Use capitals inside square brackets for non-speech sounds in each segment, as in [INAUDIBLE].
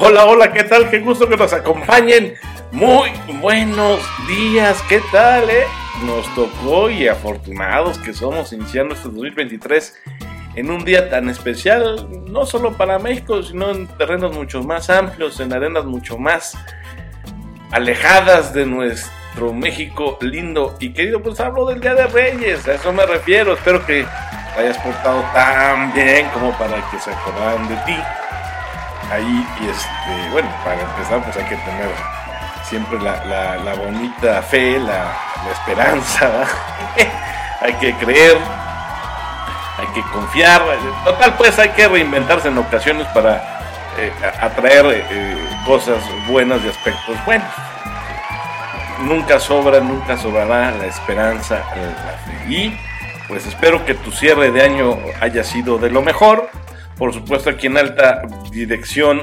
Hola, hola, ¿qué tal? Qué gusto que nos acompañen. Muy buenos días, ¿qué tal? Eh? Nos tocó y afortunados que somos iniciando este 2023 en un día tan especial, no solo para México, sino en terrenos mucho más amplios, en arenas mucho más alejadas de nuestro México lindo y querido. Pues hablo del Día de Reyes, a eso me refiero. Espero que hayas portado tan bien como para que se acordaran de ti ahí y este, bueno, para empezar pues hay que tener siempre la, bonita fe, la, esperanza, [LAUGHS] hay que creer, hay que confiar, total pues hay que reinventarse en ocasiones para eh, atraer eh, cosas buenas y aspectos buenos. Nunca sobra, nunca sobrará la esperanza, la fe. Y pues espero que tu cierre de año haya sido de lo mejor por supuesto aquí en alta dirección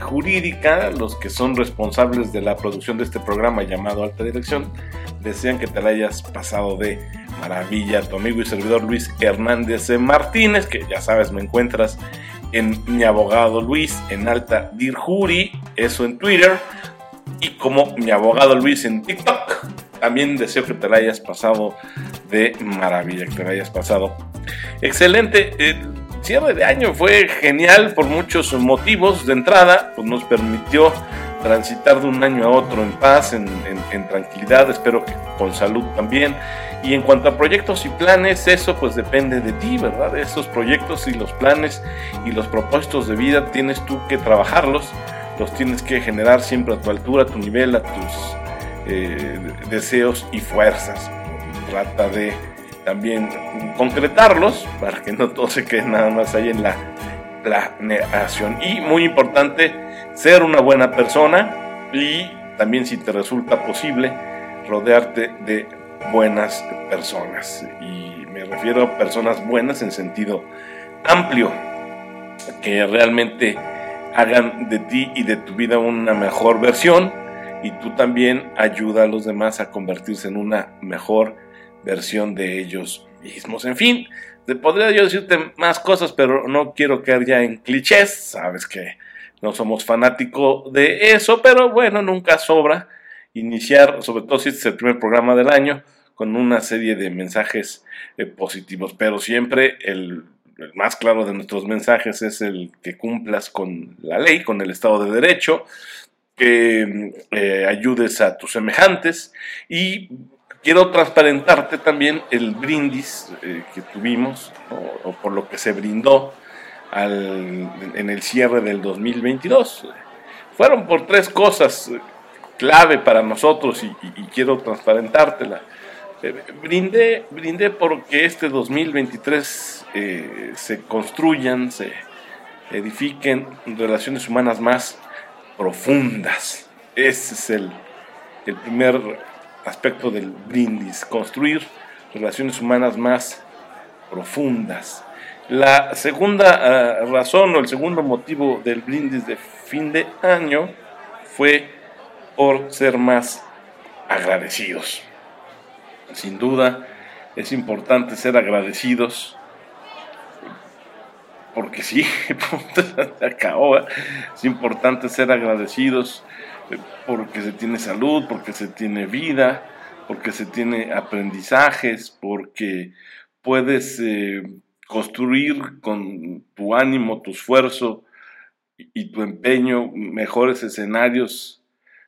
jurídica, los que son responsables de la producción de este programa llamado Alta Dirección, desean que te la hayas pasado de maravilla. Tu amigo y servidor Luis Hernández Martínez, que ya sabes, me encuentras en mi abogado Luis en Alta Dirjuri, eso en Twitter, y como mi abogado Luis en TikTok. También deseo que te la hayas pasado de maravilla, que te la hayas pasado excelente. Eh, cierre de año fue genial por muchos motivos. De entrada, pues nos permitió transitar de un año a otro en paz, en, tranquilidad, espero que con salud también. Y en cuanto a proyectos y planes, eso pues depende de ti, ¿verdad? Esos proyectos y los planes y los propósitos de vida tienes tú que trabajarlos, los tienes que generar siempre a tu altura, a tu nivel, a tus eh, deseos y fuerzas. Trata de también concretarlos para que no todo se quede nada más ahí en la planeación. Y muy importante, ser una buena persona y también si te resulta posible, rodearte de buenas personas. Y me refiero a personas buenas en sentido amplio, que realmente hagan de ti y de tu vida una mejor versión y tú también ayuda a los demás a convertirse en una mejor versión de ellos mismos. En fin, podría yo decirte más cosas, pero no quiero caer ya en clichés, sabes que no somos fanáticos de eso, pero bueno, nunca sobra iniciar, sobre todo si este es el primer programa del año, con una serie de mensajes eh, positivos, pero siempre el, más claro de nuestros mensajes es el que cumplas con la ley, con el Estado de Derecho, que eh, ayudes a tus semejantes y quiero transparentarte también el brindis eh, que tuvimos, o, por lo que se brindó en el cierre del 2022. Fueron por tres cosas eh, clave para nosotros y, quiero transparentártela. Eh, brindé, brindé porque este 2023 se construyan, se edifiquen relaciones humanas más profundas. Ese es el, el primer aspecto del brindis, construir relaciones humanas más profundas. La segunda ah, razón o el segundo motivo del brindis de fin de año fue por ser más agradecidos. Sin duda es importante ser agradecidos porque sí. [LAUGHS] ¿eh? Es importante ser agradecidos porque se tiene salud, porque se tiene vida, porque se tiene aprendizajes, porque puedes eh, construir con tu ánimo, tu esfuerzo y, tu empeño mejores escenarios,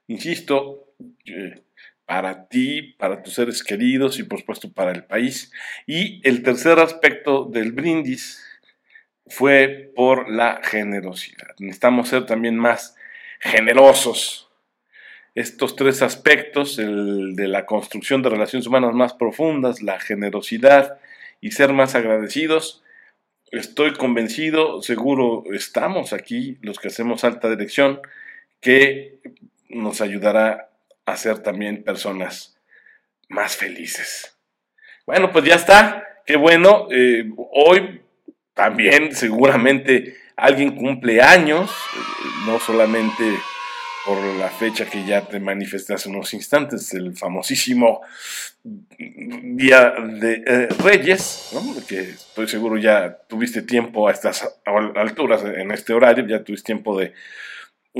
insisto, eh, para ti, para tus seres queridos y por supuesto para el país. Y el tercer aspecto del brindis fue por la generosidad. Necesitamos ser también más generosos estos tres aspectos, el de la construcción de relaciones humanas más profundas, la generosidad y ser más agradecidos, estoy convencido, seguro estamos aquí, los que hacemos alta dirección, que nos ayudará a ser también personas más felices. Bueno, pues ya está, qué bueno, eh, hoy también seguramente alguien cumple años, eh, no solamente por la fecha que ya te manifesté hace unos instantes, el famosísimo Día de eh, Reyes, que estoy seguro ya tuviste tiempo a estas alturas, en este horario, ya tuviste tiempo de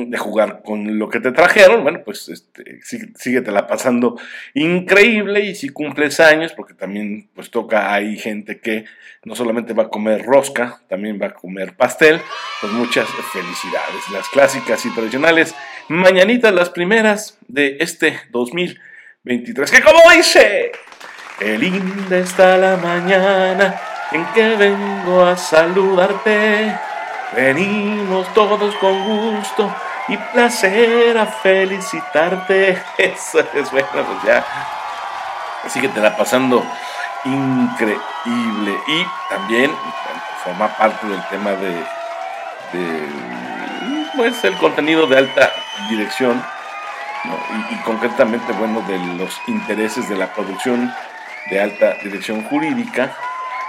de jugar con lo que te trajeron, bueno, pues este, síguete la pasando increíble y si cumples años, porque también pues toca, hay gente que no solamente va a comer rosca, también va a comer pastel, pues muchas felicidades. Las clásicas y tradicionales mañanitas, las primeras de este 2023, que como dice, qué linda está la mañana en que vengo a saludarte. Venimos todos con gusto y placer a felicitarte. [LAUGHS] Eso es bueno, pues ya. Así que te la pasando increíble. Y también forma parte del tema de, de pues, el contenido de alta dirección y, concretamente, bueno, de los intereses de la producción de alta dirección jurídica.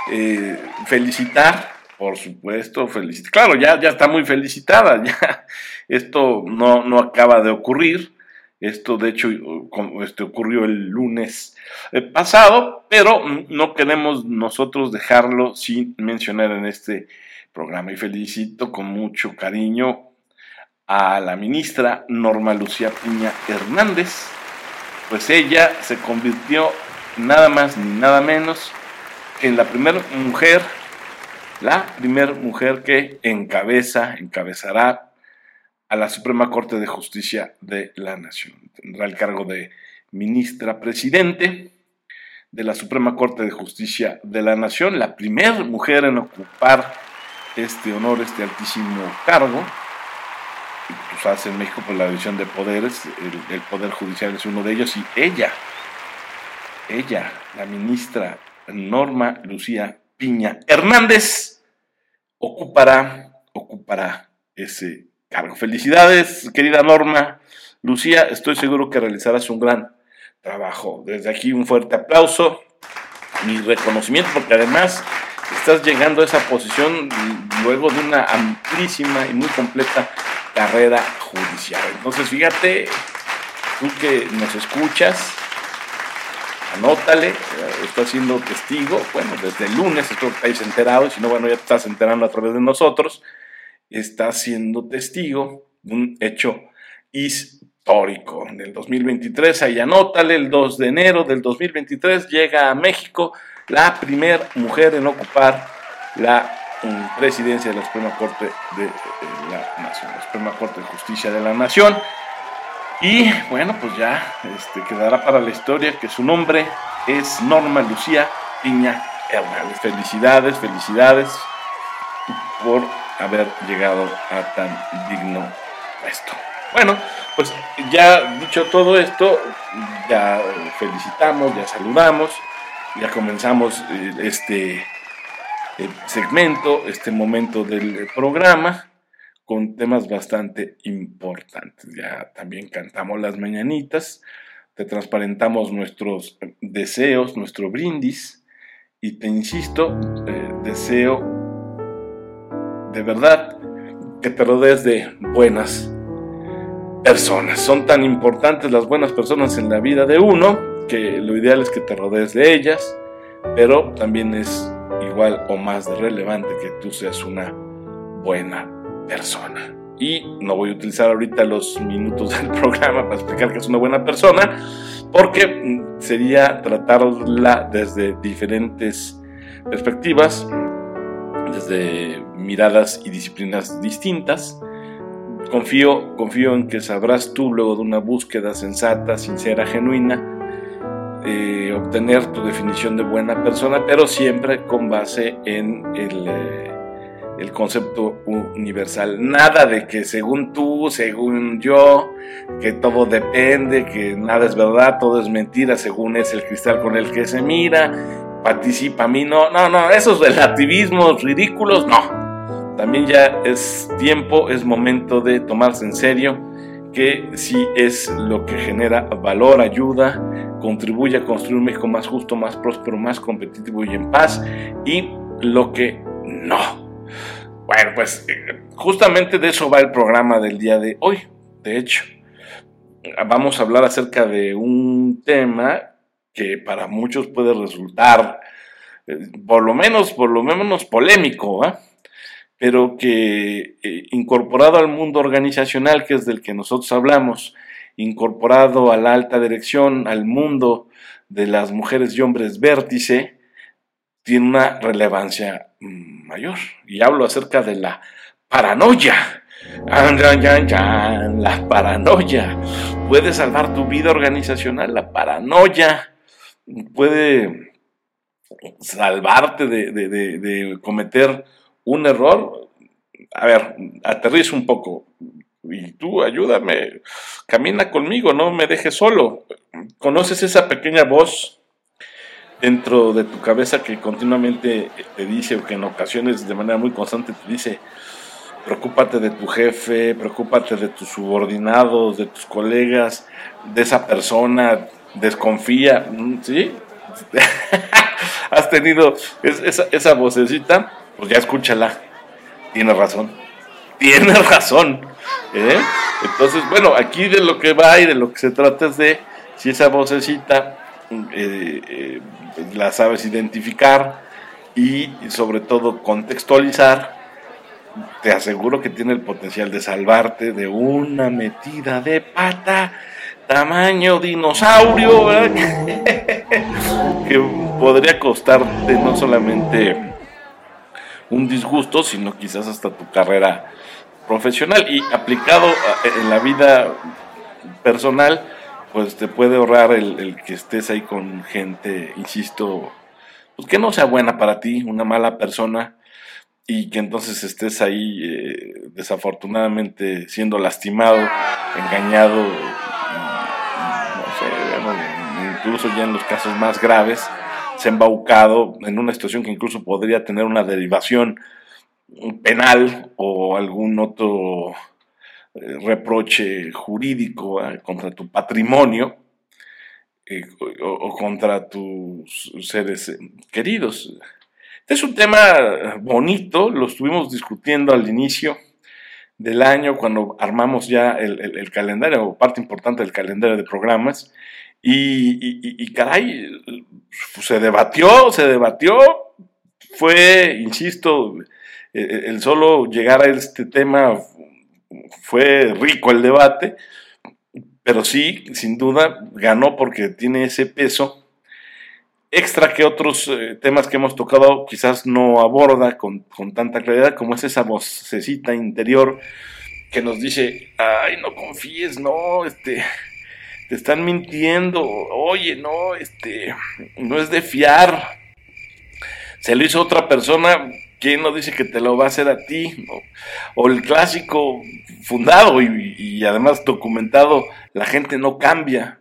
Eh, felicitar por supuesto, felicitar. Claro, ya, ya está muy felicitada. [LAUGHS] Ya. Esto no, no acaba de ocurrir. Esto, de hecho, este, ocurrió el lunes eh, pasado, pero no queremos nosotros dejarlo sin mencionar en este programa. Y felicito con mucho cariño a la ministra Norma Lucía Piña Hernández, pues ella se convirtió nada más ni nada menos en la primera mujer la primera mujer que encabeza, encabezará a la Suprema Corte de Justicia de la Nación. Tendrá el cargo de ministra presidente de la Suprema Corte de Justicia de la Nación, la primera mujer en ocupar este honor, este altísimo cargo. Tú sabes, en México, por la división de poderes, el, el Poder Judicial es uno de ellos, y ella, ella, la ministra Norma Lucía Piña Hernández ocupará, ocupará ese cargo. Felicidades, querida Norma. Lucía, estoy seguro que realizarás un gran trabajo. Desde aquí un fuerte aplauso, mi reconocimiento, porque además estás llegando a esa posición luego de una amplísima y muy completa carrera judicial. Entonces, fíjate, tú que nos escuchas, anótale, está siendo testigo, bueno, desde el lunes, espero que estáis enterados, si no, bueno, ya te estás enterando a través de nosotros, está siendo testigo de un hecho histórico. En el 2023, ahí anótale, el 2 de enero del 2023 llega a México la primera mujer en ocupar la presidencia de la Suprema Corte de la Nación, la Suprema Corte de Justicia de la Nación. Y bueno, pues ya este, quedará para la historia que su nombre es Norma Lucía Piña Hernández. Felicidades, felicidades por haber llegado a tan digno puesto. Bueno, pues ya dicho todo esto, ya felicitamos, ya saludamos, ya comenzamos eh, este segmento, este momento del programa con temas bastante importantes. Ya también cantamos las mañanitas, te transparentamos nuestros deseos, nuestro brindis, y te insisto, eh, deseo de verdad que te rodees de buenas personas. Son tan importantes las buenas personas en la vida de uno que lo ideal es que te rodees de ellas, pero también es igual o más relevante que tú seas una buena persona. Y no voy a utilizar ahorita los minutos [LAUGHS] del programa para explicar que es una buena persona, porque mm, sería tratarla desde diferentes perspectivas, desde miradas y disciplinas distintas. Confío, confío en que sabrás tú, luego de una búsqueda sensata, sincera, genuina, eh, obtener tu definición de buena persona, pero siempre con base en el... Eh, el concepto universal. Nada de que según tú, según yo, que todo depende, que nada es verdad, todo es mentira, según es el cristal con el que se mira, participa a mí, no, no, no, esos relativismos ridículos, no. También ya es tiempo, es momento de tomarse en serio que si es lo que genera valor, ayuda, contribuye a construir un México más justo, más próspero, más competitivo y en paz, y lo que no. Bueno, pues eh, justamente de eso va el programa del día de hoy. De hecho, vamos a hablar acerca de un tema que para muchos puede resultar, eh, por lo menos, por lo menos polémico, ¿ah? pero que eh, incorporado al mundo organizacional, que es del que nosotros hablamos, incorporado a la alta dirección, al mundo de las mujeres y hombres vértice, tiene una relevancia mayor. Y hablo acerca de la paranoia. La paranoia puede salvar tu vida organizacional. La paranoia puede salvarte de, cometer un error. A ver, aterriza un poco. Y tú ayúdame, camina conmigo, no me dejes solo. ¿Conoces esa pequeña voz dentro de tu cabeza que continuamente te dice, o que en ocasiones de manera muy constante te dice, preocúpate de tu jefe, preocúpate de tus subordinados, de tus colegas, de esa persona, desconfía, ¿sí? [LAUGHS] Has tenido esa, esa vocecita, pues ya escúchala, tiene razón, tiene [LAUGHS] razón. ¿eh? Entonces, bueno, aquí de lo que va y de lo que se trata es de si esa vocecita eh, eh, la sabes identificar y sobre todo contextualizar te aseguro que tiene el potencial de salvarte de una metida de pata tamaño dinosaurio, [LAUGHS] que podría costarte no solamente un disgusto, sino quizás hasta tu carrera profesional y aplicado en la vida personal, pues te puede ahorrar el, que estés ahí con gente, insisto, pues que no sea buena para ti, una mala persona, y que entonces estés ahí eh, desafortunadamente siendo lastimado, engañado, no sé, incluso ya en los casos más graves, se embaucado en una situación que incluso podría tener una derivación penal o algún otro reproche jurídico eh, contra tu patrimonio o, contra tus seres queridos. Es un tema bonito, lo estuvimos discutiendo al inicio del año cuando armamos ya el, calendario, o parte importante del calendario de programas, y, caray, se debatió, se debatió, fue, insisto, el solo llegar a este tema fue rico el debate, pero sí, sin duda, ganó porque tiene ese peso extra que otros eh, temas que hemos tocado quizás no aborda con, tanta claridad como es esa vocecita interior que nos dice, ay, no confíes, no, este, te están mintiendo, oye, no, este, no es de fiar, se lo hizo otra persona, ¿quién no dice que te lo va a hacer a ti? O el clásico fundado y, además documentado, la gente no cambia,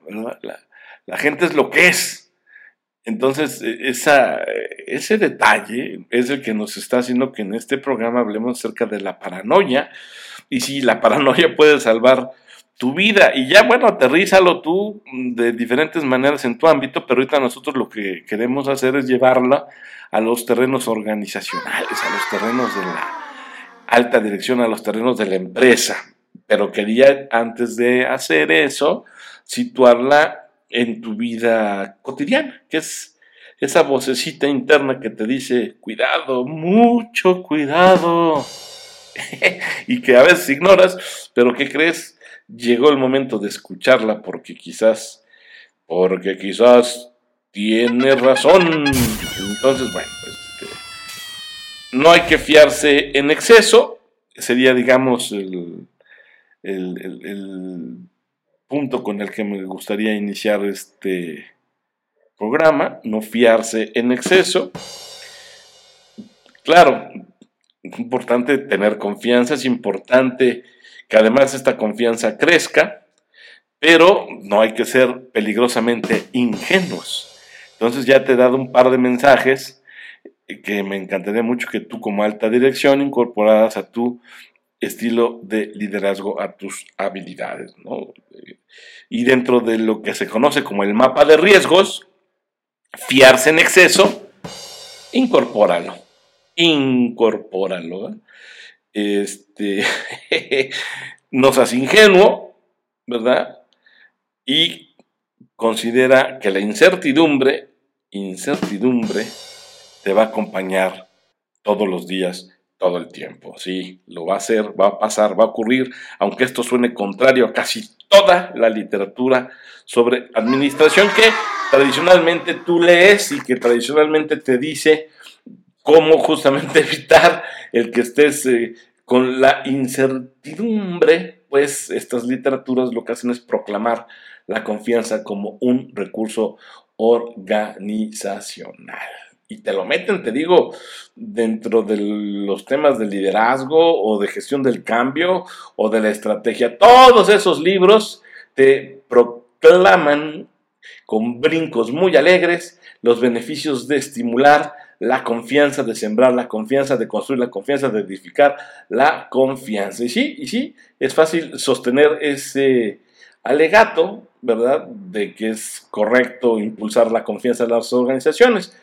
la gente es lo que es. Entonces, e, esa, ese detalle es el que nos está haciendo que en este programa hablemos acerca de la paranoia. Y si la paranoia puede salvar tu vida. Y ya, bueno, aterrízalo tú de diferentes maneras en tu ámbito, pero ahorita nosotros lo que queremos hacer es llevarla a los terrenos organizacionales, a los terrenos de la alta dirección, a los terrenos de la empresa. Pero quería, antes de hacer eso, situarla en tu vida cotidiana, que es esa vocecita interna que te dice, cuidado, mucho cuidado, [LAUGHS] y que a veces ignoras, pero que crees, llegó el momento de escucharla porque quizás, porque quizás tiene razón. Entonces, bueno, este, no hay que fiarse en exceso, sería, digamos, el, el punto con el que me gustaría iniciar este programa, no fiarse en exceso. Claro, importante tener confianza, es importante que además esta confianza crezca, pero no hay que ser peligrosamente ingenuos. Entonces ya te he dado un par de mensajes que me encantaría mucho que tú como alta dirección incorporadas a tu estilo de liderazgo a tus habilidades. ¿no? Y dentro de lo que se conoce como el mapa de riesgos, fiarse en exceso, incorpóralo. Incorpóralo. Este, [LAUGHS] no seas ingenuo, ¿verdad? Y considera que la incertidumbre, incertidumbre, te va a acompañar todos los días todo el tiempo. Sí, lo va a hacer, va a pasar, va a ocurrir, aunque esto suene contrario a casi toda la literatura sobre administración que tradicionalmente tú lees y que tradicionalmente te dice cómo justamente [LAUGHS] evitar el que estés eh, con la incertidumbre, pues estas literaturas lo que hacen es proclamar la confianza como un recurso organizacional y te lo meten, te digo, dentro de los temas de liderazgo o de gestión del cambio o de la estrategia. Todos esos libros te proclaman con brincos muy alegres los beneficios de estimular la confianza, de sembrar la confianza, de construir la confianza, de edificar la confianza. Y sí, y sí, es fácil sostener ese alegato, ¿verdad?, de que es correcto impulsar la confianza en las organizaciones.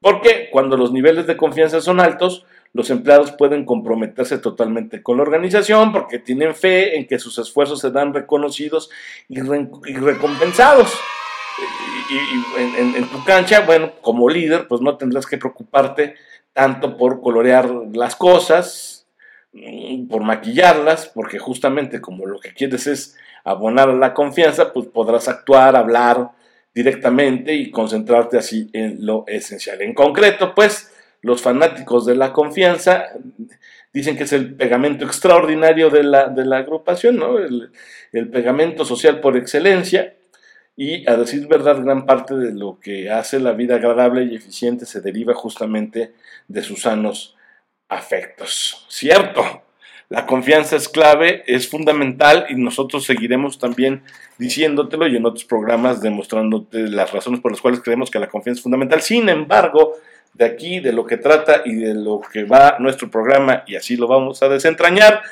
Porque cuando los niveles de confianza son altos, los empleados pueden comprometerse totalmente con la organización porque tienen fe en que sus esfuerzos serán reconocidos y, recompensados. Y, en, tu cancha, bueno, como líder, pues no tendrás que preocuparte tanto por colorear las cosas, mm, por maquillarlas, porque justamente como lo que quieres es abonar a la confianza, pues podrás actuar, hablar, directamente y concentrarte así en lo esencial. En concreto, pues, los fanáticos de la confianza dicen que es el pegamento extraordinario de la, de la agrupación, ¿no? El, el, pegamento social por excelencia. Y a decir verdad, gran parte de lo que hace la vida agradable y eficiente se deriva justamente de sus sanos afectos. ¿Cierto? La confianza es clave, es fundamental y nosotros seguiremos también diciéndotelo y en otros programas demostrándote las razones por las cuales creemos que la confianza es fundamental. Sin embargo, de aquí, de lo que trata y de lo que va nuestro programa, y así lo vamos a desentrañar,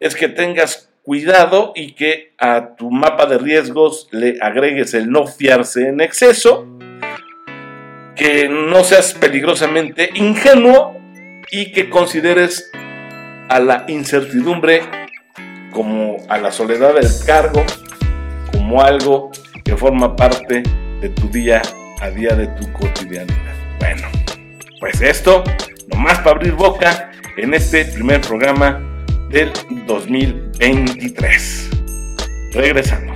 es que tengas cuidado y que a tu mapa de riesgos le agregues el no fiarse en exceso, que no seas peligrosamente ingenuo y que consideres a la incertidumbre como a la soledad del cargo, como algo que forma parte de tu día a día, de tu cotidianidad. Bueno, pues esto, nomás para abrir boca en este primer programa del 2023. Regresamos.